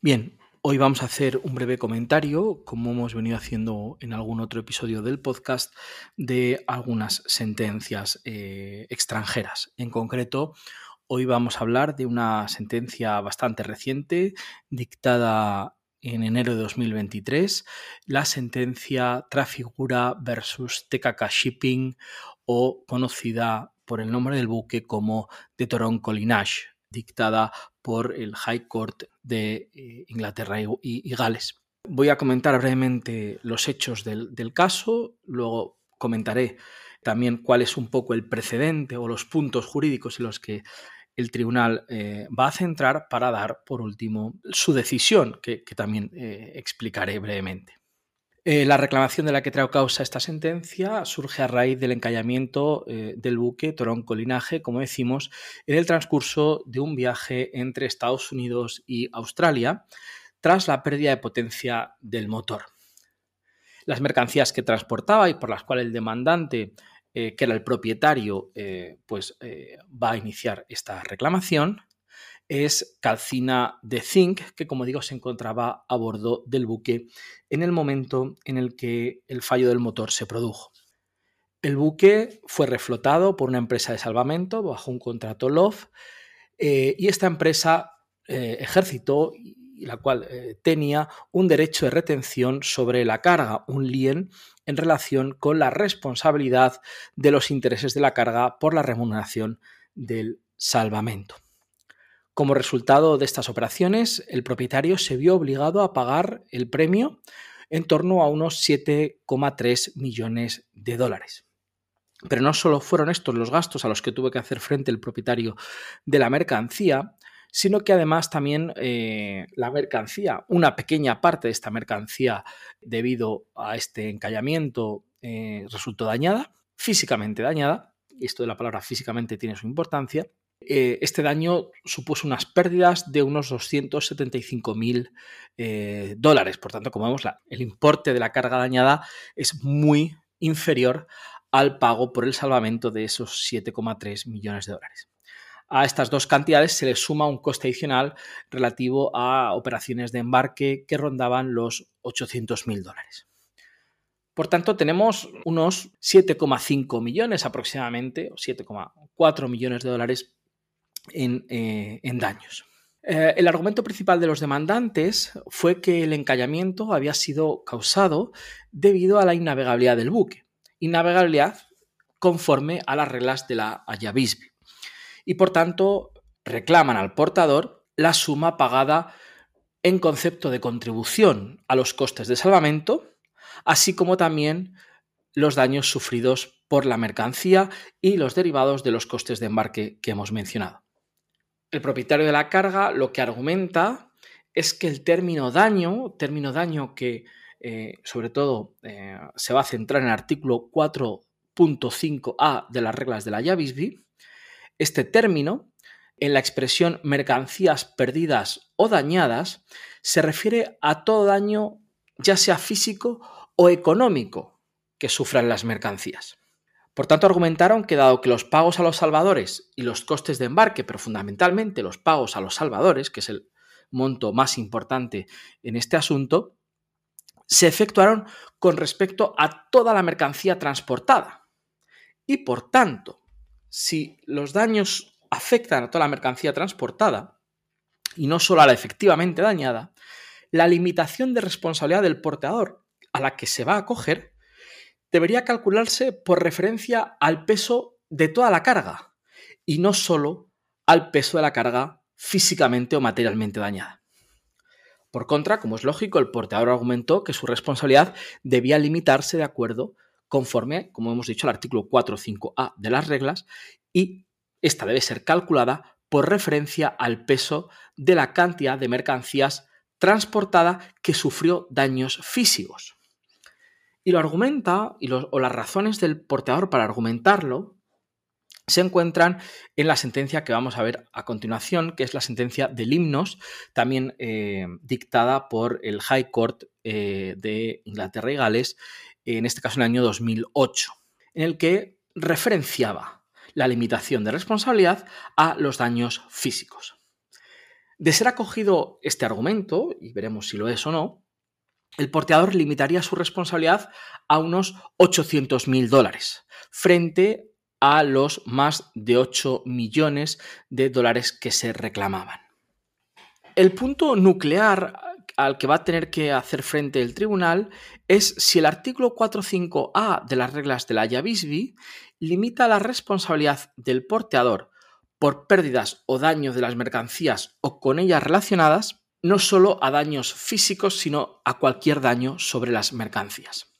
Bien, hoy vamos a hacer un breve comentario, como hemos venido haciendo en algún otro episodio del podcast, de algunas sentencias eh, extranjeras. En concreto, Hoy vamos a hablar de una sentencia bastante reciente, dictada en enero de 2023, la sentencia Trafigura versus TKK Shipping o conocida por el nombre del buque como de Toronto Linage, dictada por el High Court de eh, Inglaterra y, Gales. Voy a comentar brevemente los hechos del, del caso, luego comentaré también cuál es un poco el precedente o los puntos jurídicos en los que el tribunal eh, va a centrar para dar, por último, su decisión, que, también eh, explicaré brevemente. Eh, la reclamación de la que traigo causa esta sentencia surge a raíz del encallamiento del buque Toronco Linaje, como decimos, en el transcurso de un viaje entre Estados Unidos y Australia, tras la pérdida de potencia del motor. Las mercancías que transportaba y por las cuales el demandante eh, que era el propietario, eh, pues eh, va a iniciar esta reclamación, es calcina de zinc, que como digo se encontraba a bordo del buque en el momento en el que el fallo del motor se produjo. El buque fue reflotado por una empresa de salvamento bajo un contrato LOF y esta empresa ejercitó y la cual eh, tenía un derecho de retención sobre la carga, un lien en relación con la responsabilidad de los intereses de la carga por la remuneración del salvamento. Como resultado de estas operaciones, el propietario se vio obligado a pagar el premio en torno a unos 7,3 millones de dólares. Pero no solo fueron estos los gastos a los que tuvo que hacer frente el propietario de la mercancía, sino que además también eh, la mercancía, una pequeña parte de esta mercancía debido a este encallamiento eh, resultó dañada, físicamente dañada, y esto de la palabra físicamente tiene su importancia, eh, este daño supuso unas pérdidas de unos 275 mil dólares. Por tanto, como vemos, el importe de la carga dañada es muy inferior al pago por el salvamento de esos 7,3 millones de dólares a estas dos cantidades se le suma un coste adicional relativo a operaciones de embarque que rondaban los 800.000 dólares. Por tanto, tenemos unos 7,5 millones aproximadamente, o 7,4 millones de dólares en, eh, daños. Eh, el argumento principal de los demandantes fue que el encallamiento había sido causado debido a la innavegabilidad del buque. Innavegabilidad conforme a las reglas de la Haya y por tanto reclaman al portador la suma pagada en concepto de contribución a los costes de salvamento, así como también los daños sufridos por la mercancía y los derivados de los costes de embarque que hemos mencionado. El propietario de la carga lo que argumenta es que el término daño, término daño que eh, sobre todo eh, se va a centrar en el artículo 4.5a de las reglas de la Yavisby, este término, en la expresión mercancías perdidas o dañadas, se refiere a todo daño, ya sea físico o económico, que sufran las mercancías. Por tanto, argumentaron que dado que los pagos a los salvadores y los costes de embarque, pero fundamentalmente los pagos a los salvadores, que es el monto más importante en este asunto, se efectuaron con respecto a toda la mercancía transportada. Y por tanto, si los daños afectan a toda la mercancía transportada y no solo a la efectivamente dañada, la limitación de responsabilidad del portador a la que se va a acoger debería calcularse por referencia al peso de toda la carga y no solo al peso de la carga físicamente o materialmente dañada. Por contra, como es lógico, el portador argumentó que su responsabilidad debía limitarse de acuerdo conforme, como hemos dicho, al artículo 4.5a de las reglas y esta debe ser calculada por referencia al peso de la cantidad de mercancías transportada que sufrió daños físicos. Y lo argumenta, y o las razones del porteador para argumentarlo, se encuentran en la sentencia que vamos a ver a continuación, que es la sentencia del himnos, también eh, dictada por el High Court eh, de Inglaterra y Gales, en este caso en el año 2008, en el que referenciaba la limitación de responsabilidad a los daños físicos. De ser acogido este argumento, y veremos si lo es o no, el porteador limitaría su responsabilidad a unos 800.000 dólares, frente a los más de 8 millones de dólares que se reclamaban. El punto nuclear al que va a tener que hacer frente el tribunal es si el artículo 4.5a de las reglas de la Yavisby limita la responsabilidad del porteador por pérdidas o daños de las mercancías o con ellas relacionadas, no solo a daños físicos, sino a cualquier daño sobre las mercancías.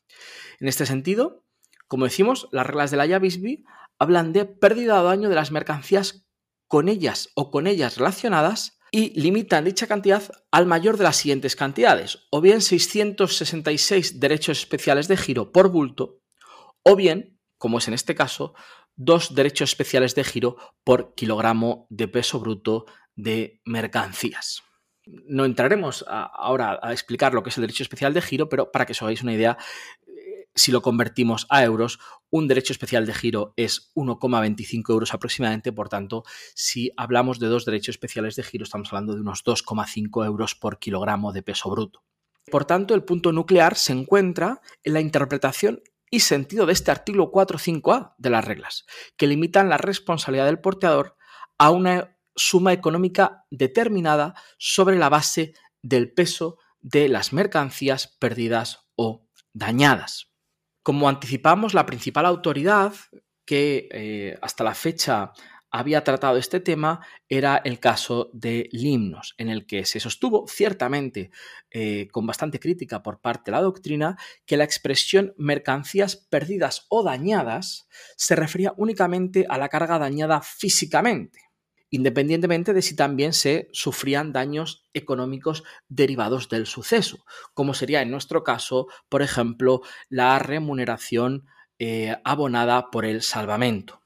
En este sentido, como decimos, las reglas de la Yavisby hablan de pérdida o daño de las mercancías con ellas o con ellas relacionadas y limitan dicha cantidad al mayor de las siguientes cantidades, o bien 666 derechos especiales de giro por bulto, o bien, como es en este caso, dos derechos especiales de giro por kilogramo de peso bruto de mercancías. No entraremos ahora a explicar lo que es el derecho especial de giro, pero para que os hagáis una idea, si lo convertimos a euros, un derecho especial de giro es 1,25 euros aproximadamente, por tanto, si hablamos de dos derechos especiales de giro, estamos hablando de unos 2,5 euros por kilogramo de peso bruto. Por tanto, el punto nuclear se encuentra en la interpretación y sentido de este artículo 4.5a de las reglas, que limitan la responsabilidad del porteador a una suma económica determinada sobre la base del peso de las mercancías perdidas o dañadas. Como anticipamos, la principal autoridad que eh, hasta la fecha había tratado este tema era el caso de Limnos, en el que se sostuvo ciertamente eh, con bastante crítica por parte de la doctrina que la expresión mercancías perdidas o dañadas se refería únicamente a la carga dañada físicamente independientemente de si también se sufrían daños económicos derivados del suceso, como sería en nuestro caso, por ejemplo, la remuneración eh, abonada por el salvamento.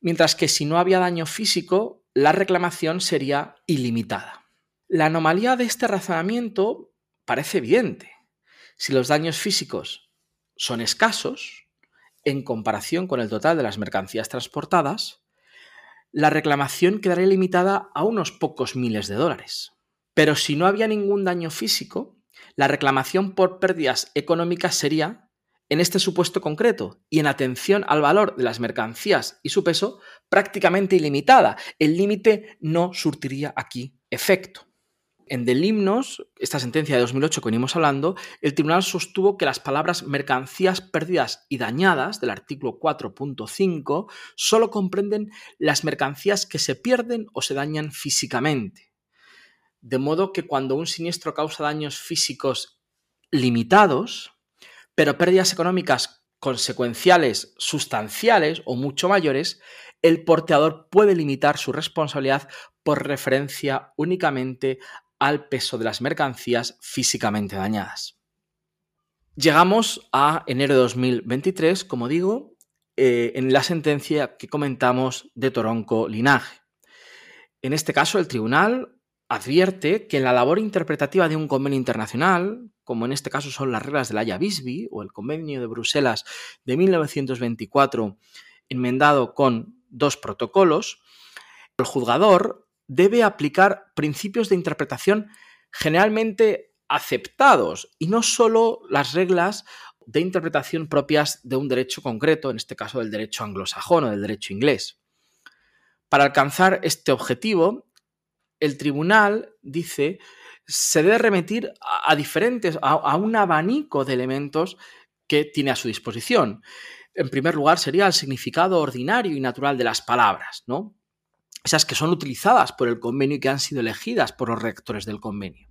Mientras que si no había daño físico, la reclamación sería ilimitada. La anomalía de este razonamiento parece evidente. Si los daños físicos son escasos, en comparación con el total de las mercancías transportadas, la reclamación quedaría limitada a unos pocos miles de dólares. Pero si no había ningún daño físico, la reclamación por pérdidas económicas sería, en este supuesto concreto y en atención al valor de las mercancías y su peso, prácticamente ilimitada. El límite no surtiría aquí efecto. En Del Himnos, esta sentencia de 2008 que venimos hablando, el tribunal sostuvo que las palabras mercancías perdidas y dañadas del artículo 4.5 solo comprenden las mercancías que se pierden o se dañan físicamente. De modo que cuando un siniestro causa daños físicos limitados, pero pérdidas económicas consecuenciales sustanciales o mucho mayores, el porteador puede limitar su responsabilidad por referencia únicamente al peso de las mercancías físicamente dañadas. Llegamos a enero de 2023, como digo, eh, en la sentencia que comentamos de Toronco Linaje. En este caso, el tribunal advierte que en la labor interpretativa de un convenio internacional, como en este caso son las reglas de la Haya Bisbee o el convenio de Bruselas de 1924, enmendado con dos protocolos, el juzgador debe aplicar principios de interpretación generalmente aceptados y no solo las reglas de interpretación propias de un derecho concreto, en este caso del derecho anglosajón o del derecho inglés. Para alcanzar este objetivo, el tribunal dice se debe remitir a, diferentes, a, a un abanico de elementos que tiene a su disposición. En primer lugar, sería el significado ordinario y natural de las palabras, ¿no? Esas que son utilizadas por el convenio y que han sido elegidas por los rectores del convenio.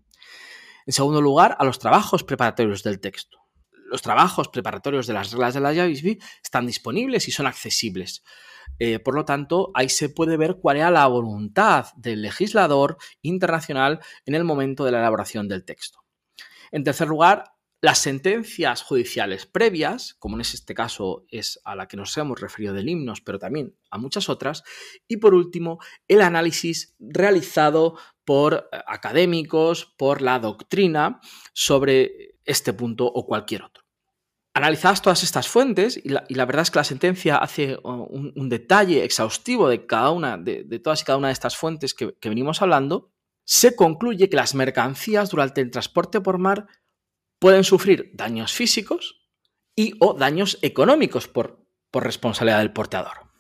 En segundo lugar, a los trabajos preparatorios del texto. Los trabajos preparatorios de las reglas de la JAVISB están disponibles y son accesibles. Eh, por lo tanto, ahí se puede ver cuál era la voluntad del legislador internacional en el momento de la elaboración del texto. En tercer lugar, las sentencias judiciales previas, como en este caso es a la que nos hemos referido del himnos, pero también a muchas otras. Y por último, el análisis realizado por eh, académicos, por la doctrina sobre este punto o cualquier otro. Analizadas todas estas fuentes, y la, verdad es que la sentencia hace uh, un, detalle exhaustivo de cada una, de, todas y cada una de estas fuentes que venimos hablando, se concluye que las mercancías durante el transporte por mar pueden sufrir daños físicos y o daños económicos por, por responsabilidad del portador.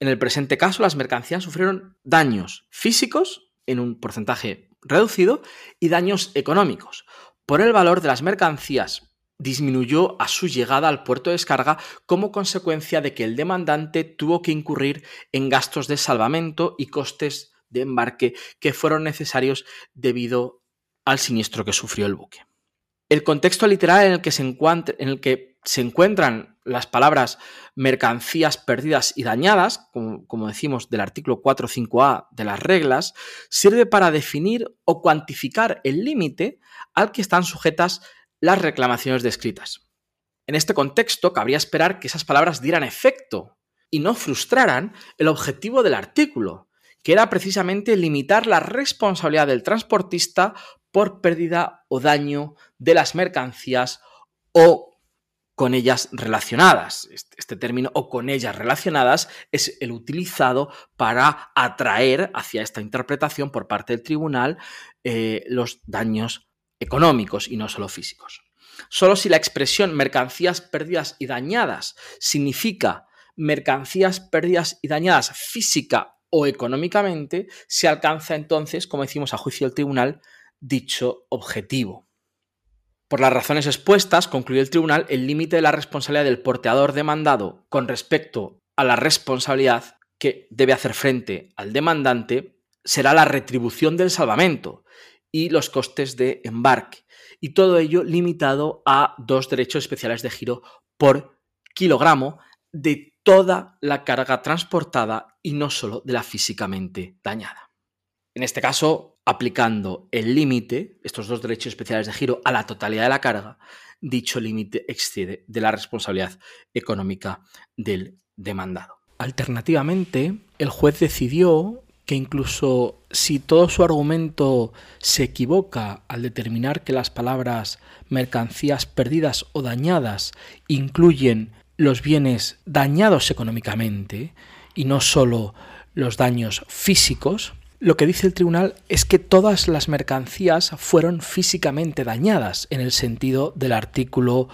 En el presente caso, las mercancías sufrieron daños físicos en un porcentaje reducido y daños económicos. Por el valor de las mercancías disminuyó a su llegada al puerto de descarga como consecuencia de que el demandante tuvo que incurrir en gastos de salvamento y costes de embarque que fueron necesarios debido al siniestro que sufrió el buque. El contexto literal en el que se, en el que se encuentran las palabras mercancías perdidas y dañadas, como, como decimos del artículo 4.5a de las reglas, sirve para definir o cuantificar el límite al que están sujetas las reclamaciones descritas. En este contexto, cabría esperar que esas palabras dieran efecto y no frustraran el objetivo del artículo, que era precisamente limitar la responsabilidad del transportista por pérdida o daño de las mercancías o con ellas relacionadas. Este término o con ellas relacionadas es el utilizado para atraer hacia esta interpretación por parte del tribunal eh, los daños económicos y no solo físicos. Solo si la expresión mercancías perdidas y dañadas significa mercancías perdidas y dañadas física o económicamente, se alcanza entonces, como decimos a juicio del tribunal, dicho objetivo. Por las razones expuestas, concluyó el tribunal, el límite de la responsabilidad del porteador demandado con respecto a la responsabilidad que debe hacer frente al demandante será la retribución del salvamento y los costes de embarque. Y todo ello limitado a dos derechos especiales de giro por kilogramo de toda la carga transportada y no solo de la físicamente dañada. En este caso, aplicando el límite, estos dos derechos especiales de giro, a la totalidad de la carga, dicho límite excede de la responsabilidad económica del demandado. Alternativamente, el juez decidió que incluso si todo su argumento se equivoca al determinar que las palabras mercancías perdidas o dañadas incluyen los bienes dañados económicamente y no solo los daños físicos, lo que dice el tribunal es que todas las mercancías fueron físicamente dañadas en el sentido del artículo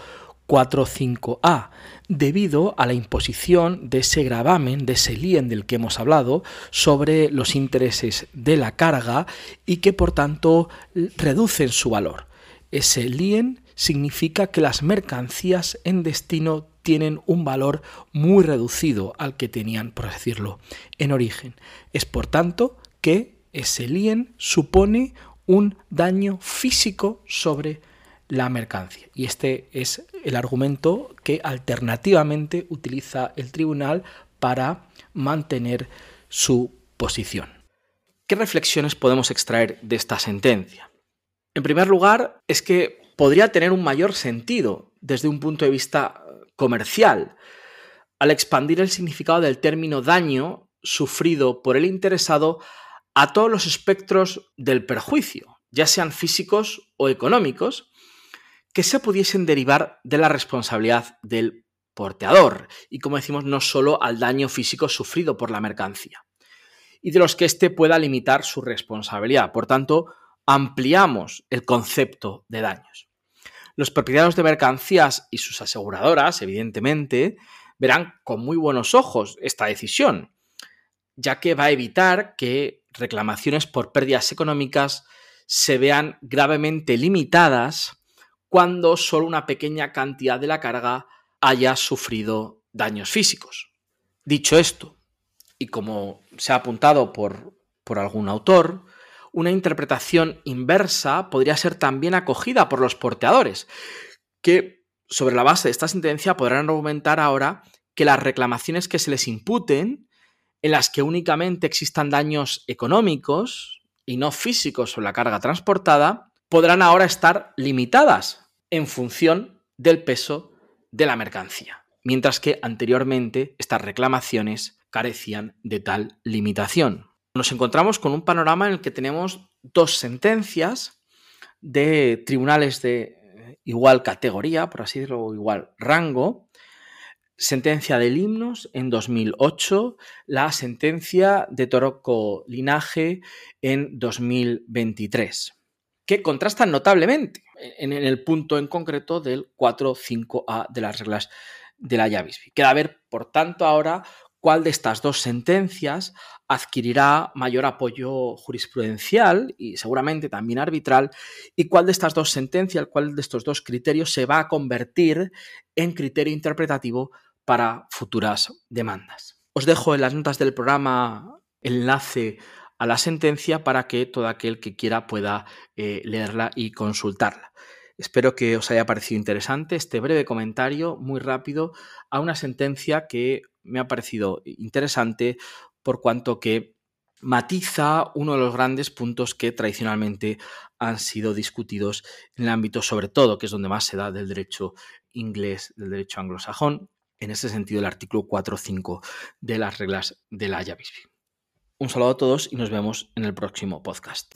4.5a, debido a la imposición de ese gravamen, de ese lien del que hemos hablado, sobre los intereses de la carga y que por tanto reducen su valor. Ese lien significa que las mercancías en destino tienen un valor muy reducido al que tenían, por decirlo, en origen. Es por tanto que ese lien supone un daño físico sobre la mercancía. Y este es el argumento que alternativamente utiliza el tribunal para mantener su posición. ¿Qué reflexiones podemos extraer de esta sentencia? En primer lugar, es que podría tener un mayor sentido desde un punto de vista comercial al expandir el significado del término daño sufrido por el interesado a todos los espectros del perjuicio, ya sean físicos o económicos, que se pudiesen derivar de la responsabilidad del porteador, y como decimos, no solo al daño físico sufrido por la mercancía, y de los que éste pueda limitar su responsabilidad. Por tanto, ampliamos el concepto de daños. Los propietarios de mercancías y sus aseguradoras, evidentemente, verán con muy buenos ojos esta decisión, ya que va a evitar que reclamaciones por pérdidas económicas se vean gravemente limitadas cuando solo una pequeña cantidad de la carga haya sufrido daños físicos. Dicho esto, y como se ha apuntado por, por algún autor, una interpretación inversa podría ser también acogida por los porteadores, que sobre la base de esta sentencia podrán argumentar ahora que las reclamaciones que se les imputen, en las que únicamente existan daños económicos y no físicos sobre la carga transportada, podrán ahora estar limitadas en función del peso de la mercancía, mientras que anteriormente estas reclamaciones carecían de tal limitación. Nos encontramos con un panorama en el que tenemos dos sentencias de tribunales de igual categoría, por así decirlo, igual rango, sentencia del himnos en 2008, la sentencia de Toroco Linaje en 2023, que contrastan notablemente en el punto en concreto del 4.5a de las reglas de la Yavisby. Queda ver, por tanto, ahora cuál de estas dos sentencias adquirirá mayor apoyo jurisprudencial y seguramente también arbitral, y cuál de estas dos sentencias, cuál de estos dos criterios se va a convertir en criterio interpretativo para futuras demandas. Os dejo en las notas del programa enlace a la sentencia para que todo aquel que quiera pueda eh, leerla y consultarla. Espero que os haya parecido interesante este breve comentario muy rápido a una sentencia que me ha parecido interesante por cuanto que matiza uno de los grandes puntos que tradicionalmente han sido discutidos en el ámbito, sobre todo, que es donde más se da del derecho inglés, del derecho anglosajón, en ese sentido el artículo 4.5 de las reglas de la Haya Un saludo a todos y nos vemos en el próximo podcast.